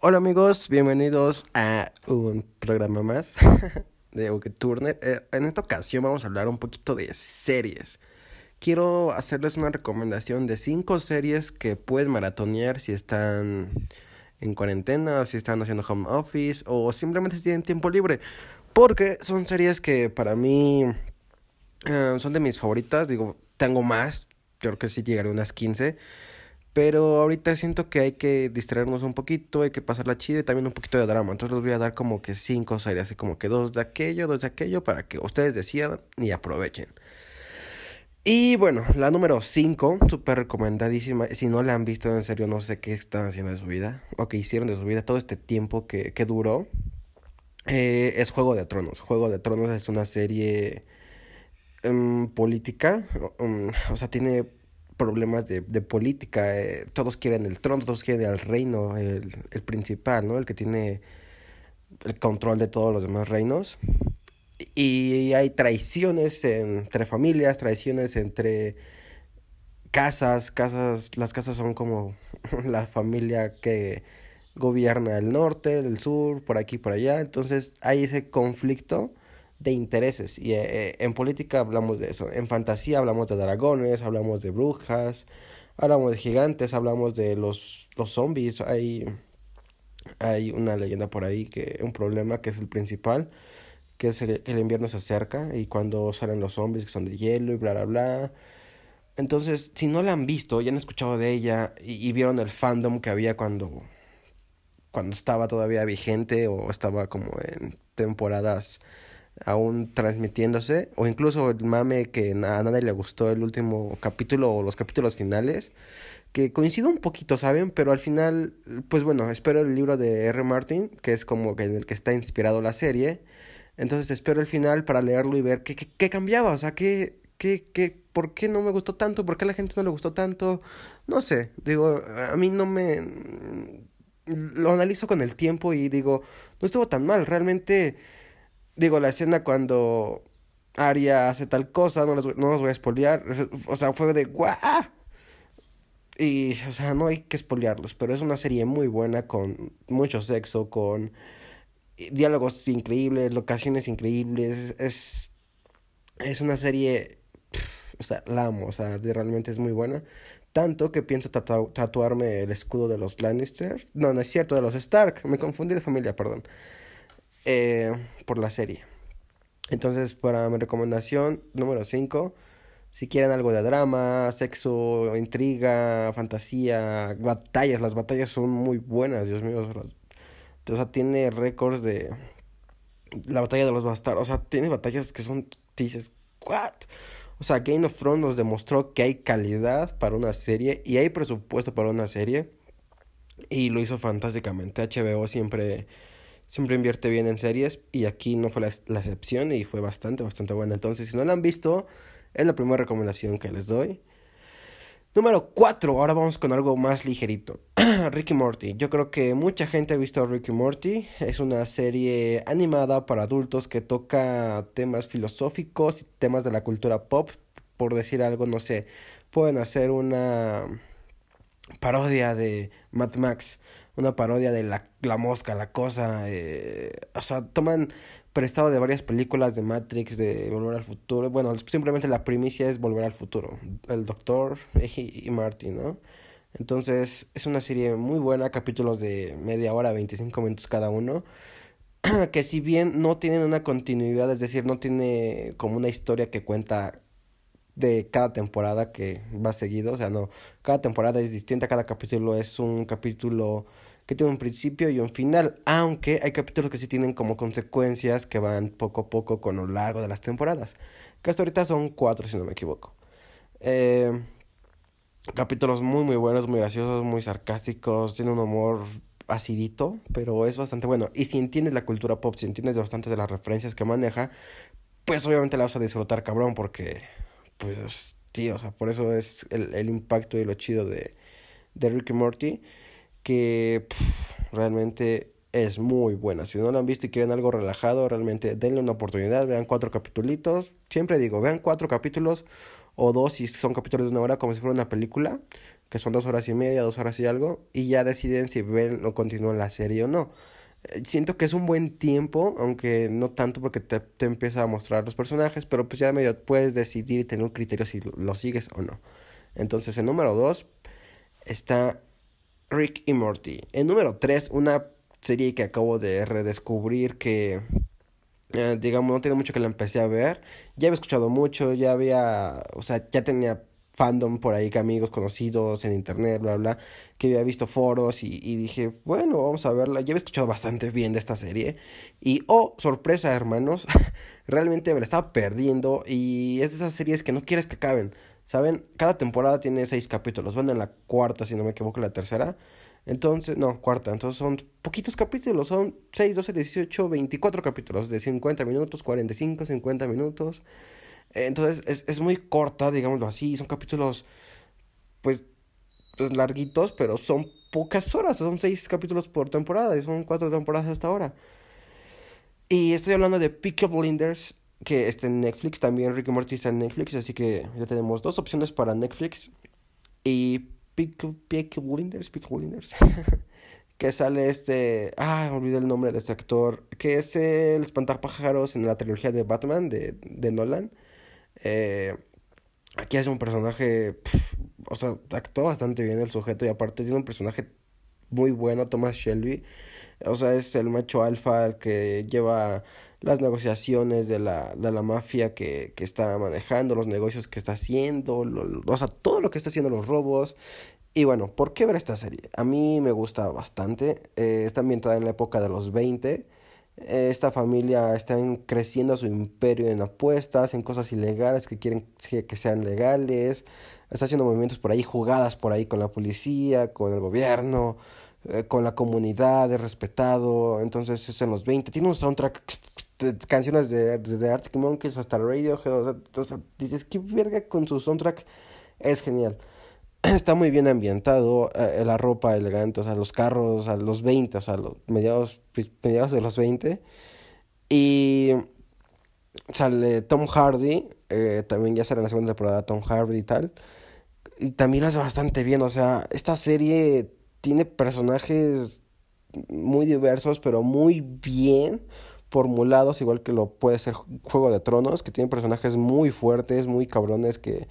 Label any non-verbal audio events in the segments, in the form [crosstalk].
Hola amigos, bienvenidos a un programa más [laughs] de Uke Turner. Eh, en esta ocasión vamos a hablar un poquito de series. Quiero hacerles una recomendación de cinco series que pueden maratonear si están en cuarentena o si están haciendo home office o simplemente si tienen tiempo libre. Porque son series que para mí eh, son de mis favoritas. Digo, tengo más. Creo que sí llegaré a unas 15. Pero ahorita siento que hay que distraernos un poquito, hay que pasarla chido y también un poquito de drama. Entonces les voy a dar como que cinco series, así como que dos de aquello, dos de aquello, para que ustedes decidan y aprovechen. Y bueno, la número 5, súper recomendadísima. Si no la han visto, en serio, no sé qué están haciendo de su vida o qué hicieron de su vida todo este tiempo que, que duró. Eh, es Juego de Tronos. Juego de Tronos es una serie um, política. Um, o sea, tiene problemas de, de política. Eh, todos quieren el trono, todos quieren el reino, el, el principal, ¿no? El que tiene el control de todos los demás reinos. Y hay traiciones entre familias, traiciones entre casas, casas, las casas son como [laughs] la familia que gobierna el norte, el sur, por aquí, por allá. Entonces hay ese conflicto de intereses. Y eh, en política hablamos de eso. En fantasía hablamos de dragones, hablamos de brujas, hablamos de gigantes, hablamos de los, los zombies. Hay, hay una leyenda por ahí, que un problema que es el principal, que es el, el invierno se acerca y cuando salen los zombies que son de hielo y bla, bla, bla. Entonces, si no la han visto, ya han escuchado de ella y, y vieron el fandom que había cuando, cuando estaba todavía vigente o estaba como en temporadas aún transmitiéndose, o incluso el mame que a nadie le gustó el último capítulo o los capítulos finales, que coincido un poquito, ¿saben? Pero al final, pues bueno, espero el libro de R. Martin, que es como en el que está inspirado la serie, entonces espero el final para leerlo y ver qué, qué, qué cambiaba, o sea, qué, qué, qué, por qué no me gustó tanto, por qué a la gente no le gustó tanto, no sé, digo, a mí no me... Lo analizo con el tiempo y digo, no estuvo tan mal, realmente digo, la escena cuando Arya hace tal cosa, no, les, no los voy a spoilear, o sea, fue de ¡guau! Y, o sea, no hay que spoilearlos, pero es una serie muy buena con mucho sexo, con diálogos increíbles, locaciones increíbles, es, es una serie, o sea, la amo, o sea, realmente es muy buena. Tanto que pienso tatu tatuarme el escudo de los Lannister. No, no es cierto, de los Stark. Me confundí de familia, perdón eh, por la serie. Entonces, para mi recomendación número 5, si quieren algo de drama, sexo, intriga, fantasía, batallas, las batallas son muy buenas, Dios mío. O sea, tiene récords de la batalla de los bastardos, o sea, tiene batallas que son, dices, ¿what? O sea, Game of Thrones nos demostró que hay calidad para una serie y hay presupuesto para una serie y lo hizo fantásticamente. HBO siempre siempre invierte bien en series y aquí no fue la, la, excepción y fue bastante, bastante buena. Entonces, si no la han visto, es la primera recomendación que les doy. Número 4, ahora vamos con algo más ligerito. [clears throat] Ricky Morty. Yo creo que mucha gente ha visto Ricky Morty. Es una serie animada para adultos que toca temas filosóficos y temas de la cultura pop. Por decir algo, no sé, pueden hacer una parodia de Mad Max una parodia de la, la mosca, la cosa. Eh, o sea, toman prestado de varias películas de Matrix, de Volver al Futuro. Bueno, simplemente la primicia es Volver al Futuro. El Doctor y, [laughs] y Marty, ¿no? Entonces, es una serie muy buena, capítulos de media hora, 25 minutos cada uno. [clears throat] que si bien no tienen una continuidad, es decir, no tiene como una historia que cuenta de cada temporada que va seguido, o sea, no, cada temporada es distinta, cada capítulo es un capítulo que tiene un principio y un final, aunque hay capítulos que sí tienen como consecuencias que van poco a poco con lo largo de las temporadas, que hasta ahorita son cuatro si no me equivoco. Eh, capítulos muy muy buenos, muy graciosos, muy sarcásticos, tiene un humor acidito, pero es bastante bueno. Y si entiendes la cultura pop, si entiendes bastante de las referencias que maneja, pues obviamente la vas a disfrutar cabrón porque, pues, sí, o sea, por eso es el, el impacto y lo chido de, de Ricky Morty que realmente es muy buena. Si no la han visto y quieren algo relajado, realmente denle una oportunidad, vean cuatro capítulos. Siempre digo, vean cuatro capítulos o dos si son capítulos de una hora, como si fuera una película, que son dos horas y media, dos horas y algo, y ya deciden si ven o continúan la serie o no. Eh, siento que es un buen tiempo, aunque no tanto porque te, te empieza a mostrar los personajes, pero pues ya medio puedes decidir y tener un criterio si lo sigues o no. Entonces, en número 2 está Rick y Morty. En número 3, una serie que acabo de redescubrir que, eh, digamos, no tiene mucho que la empecé a ver. Ya había escuchado mucho, ya había, o sea, ya tenía fandom por ahí, que amigos conocidos en internet, bla, bla, que había visto foros y, y, dije, bueno, vamos a verla. Ya había escuchado bastante bien de esta serie. Y, oh, sorpresa, hermanos, [laughs] realmente me la estaba perdiendo y es de esas series que no quieres que acaben. ¿Saben? Cada temporada tiene seis capítulos. Van en la cuarta, si no me equivoco, la tercera. Entonces, no, cuarta. Entonces son poquitos capítulos. Son 6, 12, 18, 24 capítulos de 50 minutos, 45, 50 minutos. Entonces es, es muy corta, digámoslo así. Son capítulos, pues, pues, larguitos, pero son pocas horas. Son seis capítulos por temporada y son cuatro temporadas hasta ahora. Y estoy hablando de Peaky Blinders que está en Netflix. También Rick Morty está en Netflix, así que ya tenemos dos opciones para Netflix. Y Peaky Blinders, Peaky Blinders. [laughs] que sale este... Ah, olvidé el nombre de este actor. Que es el espantapájaros en la trilogía de Batman de, de Nolan. Eh, aquí hace un personaje... o sea, actuó bastante bien el sujeto y aparte tiene un personaje muy bueno, Thomas Shelby. O sea, es el macho alfa el que lleva las negociaciones de la, la mafia que, que, está manejando, los negocios que está haciendo, o sea, todo lo que está haciendo los robos. Y bueno, ¿por qué ver esta serie? A mí me gusta bastante. Eh, está ambientada en la época de los 20. Esta familia está creciendo su imperio en apuestas, en cosas ilegales que quieren que, sean legales. Está haciendo movimientos por ahí, jugadas por ahí con la policía, con el gobierno. Eh, con la comunidad, es respetado, entonces es en los 20, tiene un soundtrack, canciones de, desde Arctic Monkeys hasta Radiohead, o sea, dices, qué verga con su soundtrack, es genial. [clears throat] Está muy bien ambientado, eh, la ropa elegante, o sea, los carros a los 20, o sea, los mediados, mediados de los 20. Y sale Tom Hardy, eh, también ya sale en la segunda temporada Tom Hardy y tal. Y también lo hace bastante bien, o sea, esta serie tiene personajes muy diversos, pero muy bien formulados, igual que lo puede ser Juego de Tronos, que tiene personajes muy fuertes, muy cabrones, que,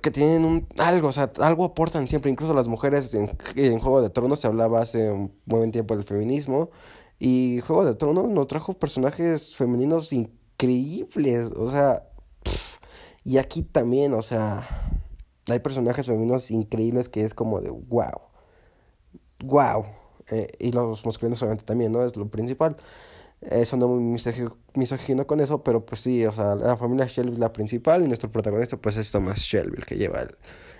que tienen un, algo, o sea, algo aportan siempre, incluso las mujeres en, Juego de Tronos se hablaba hace un buen tiempo del feminismo, y Juego de Tronos nos trajo personajes femeninos increíbles, o sea, y aquí también, o sea, hay personajes femeninos increíbles que es como de wow. Wow. Eh, y los masculinos obviamente también, ¿no? Es lo principal. Eso no muy misógino con eso, pero pues sí, o sea, la familia Shelby es la principal y nuestro protagonista pues es Thomas Shelby, el que lleva el,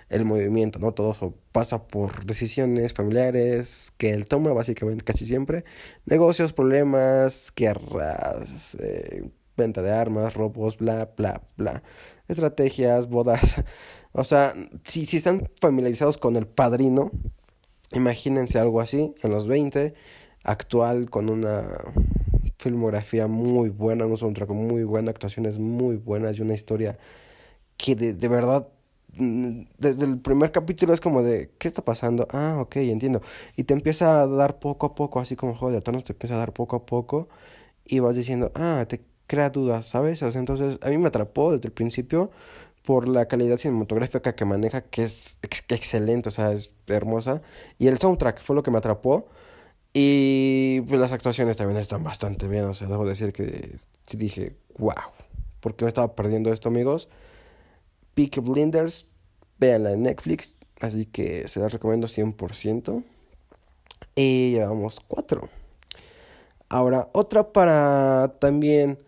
el movimiento, ¿no? Todo eso pasa por decisiones familiares que él toma básicamente casi siempre. Negocios, problemas, guerras, eh, venta de armas, robos, bla, bla, bla. Estrategias, bodas. [laughs] O sea, si, si están familiarizados con el padrino, imagínense algo así en los 20, actual con una filmografía muy buena, un soundtrack muy buena, actuaciones muy buenas y una historia que de, de verdad mm, desde el primer capítulo es como de, ¿qué está pasando? Ah, ok, entiendo. Y te empieza a dar poco a poco, así como Juego de Tronos, te empieza a dar poco a poco y vas diciendo, ah, te crea dudas, ¿sabes? entonces a mí me atrapó desde el principio por la calidad cinematográfica que maneja, que es excelente, o sea, es hermosa. Y el soundtrack fue lo que me atrapó. Y pues las actuaciones también están bastante bien, o sea, debo decir que sí dije, wow, ¿por qué me estaba perdiendo esto, amigos? Peak Blinders, véanla en Netflix, así que se la recomiendo 100%. Y llevamos cuatro. Ahora, otra para también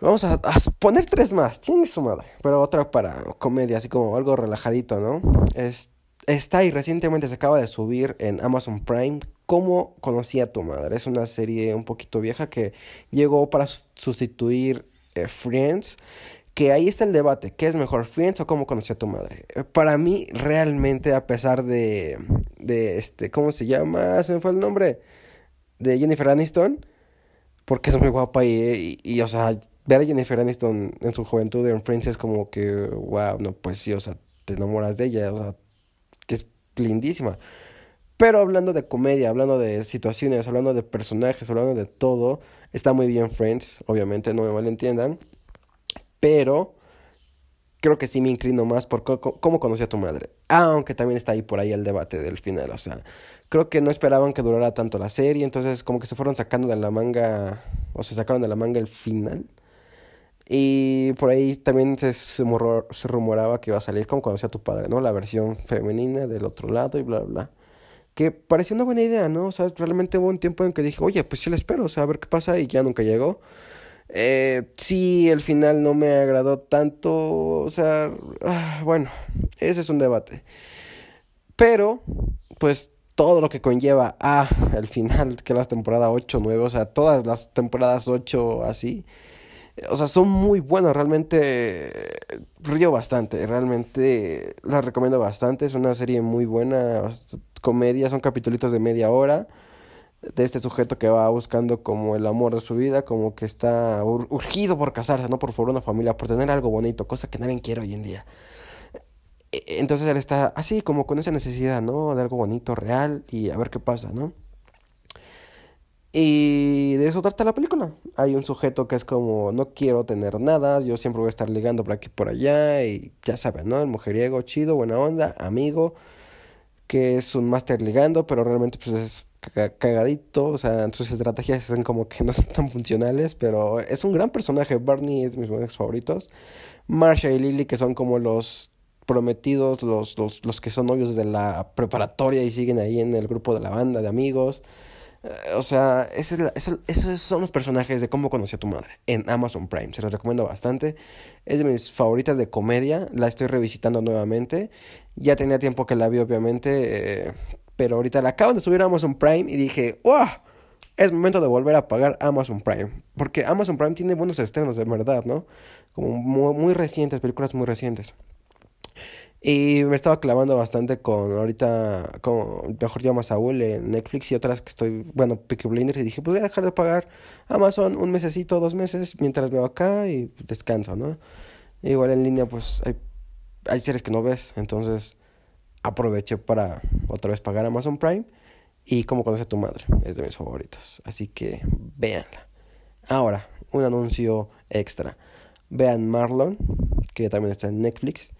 Vamos a, poner tres más, chingue su madre. Pero otra para comedia, así como algo relajadito, ¿no? Es, está y recientemente se acaba de subir en Amazon Prime. ¿Cómo conocí a tu madre? Es una serie un poquito vieja que llegó para sustituir eh, Friends. Que ahí está el debate, ¿qué es mejor, Friends o cómo conocí a tu madre? Eh, para mí, realmente, a pesar de, de este, ¿cómo se llama? Se me fue el nombre. De Jennifer Aniston porque es muy guapa y, y, o sea, ver a Jennifer Aniston en su juventud en Friends es como que, wow, no, pues sí, o sea, te enamoras de ella, o sea, que es lindísima. Pero hablando de comedia, hablando de situaciones, hablando de personajes, hablando de todo, está muy bien Friends, obviamente, no me malentiendan. Pero creo que sí me inclino más por cómo conocí a tu madre. Aunque también está ahí por ahí el debate del final. O sea, creo que no esperaban que durara tanto la serie. Entonces, como que se fueron sacando de la manga. O se sacaron de la manga el final. Y por ahí también se, se, rumoraba que iba a salir como conocí a tu padre, ¿no? La versión femenina del otro lado y bla, bla. Que parecía una buena idea, ¿no? O sea, realmente hubo un tiempo en que dije, oye, pues sí la espero, o sea, a ver qué pasa. Y ya nunca llegó. Eh, sí, el final no me agradó tanto, o sea, ah, bueno, ese es un debate. Pero, pues todo lo que conlleva a el final, que las temporadas 8, 9, o sea, todas las temporadas 8 así, o sea, son muy buenas, realmente río bastante, realmente las recomiendo bastante, es una serie muy buena, comedia, son capítulos de media hora de este sujeto que va buscando como el amor de su vida, como que está urgido por casarse, no por formar una familia, por tener algo bonito, cosa que nadie quiere hoy en día. E, entonces él está así como con esa necesidad, ¿no? De algo bonito, real y a ver qué pasa, ¿no? Y de eso trata la película. Hay un sujeto que es como, no quiero tener nada, yo siempre voy a estar ligando por aquí por allá y ya saben, ¿no? El mujeriego chido, buena onda, amigo, que es un máster ligando, pero realmente pues es cagadito, o sea, sus estrategias son como que [laughs] no son tan funcionales, pero es un gran personaje. Barney es mis buenos favoritos. Marsha y Lily, que son como los prometidos, los, los, los que son novios de la preparatoria y siguen ahí en el grupo de la banda de amigos. Eh, o sea, esos son los personajes de cómo conocí a tu madre en Amazon Prime. Se los recomiendo bastante. Es de mis favoritas de comedia. La estoy revisitando nuevamente. Ya tenía tiempo que la vi, obviamente. Eh, pero ahorita la acaban de subir a Amazon Prime y dije, ¡wow! Es momento de volver a pagar Amazon Prime. Porque Amazon Prime tiene buenos estrenos, de verdad, ¿no? Como muy, recientes, películas muy recientes. Y me estaba clavando bastante con ahorita, con Mejor llama Saúl en Netflix y otras que estoy, bueno, Peaky Blinders. Y dije, pues voy a dejar de pagar Amazon un mesecito, dos meses, mientras veo acá y descanso, ¿no? igual en línea, pues hay, hay series que no ves, entonces aproveché para otra vez pagar Amazon Prime. Y como conoce a tu madre, es de mis favoritos. Así que véanla. Ahora, un anuncio extra. Vean Marlon, que también está en Netflix.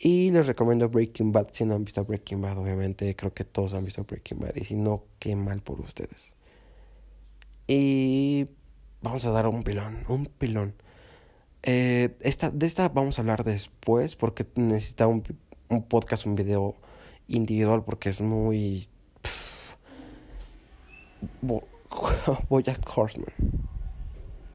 Y les recomiendo Breaking Bad. Si no han visto Breaking Bad, obviamente, creo que todos han visto Breaking Bad. Y si no, qué mal por ustedes. Y vamos a dar un pilón, un pilón. Eh, esta, de esta vamos a hablar después porque necesita un un podcast, un video individual porque es muy... Bojack [laughs] Horseman.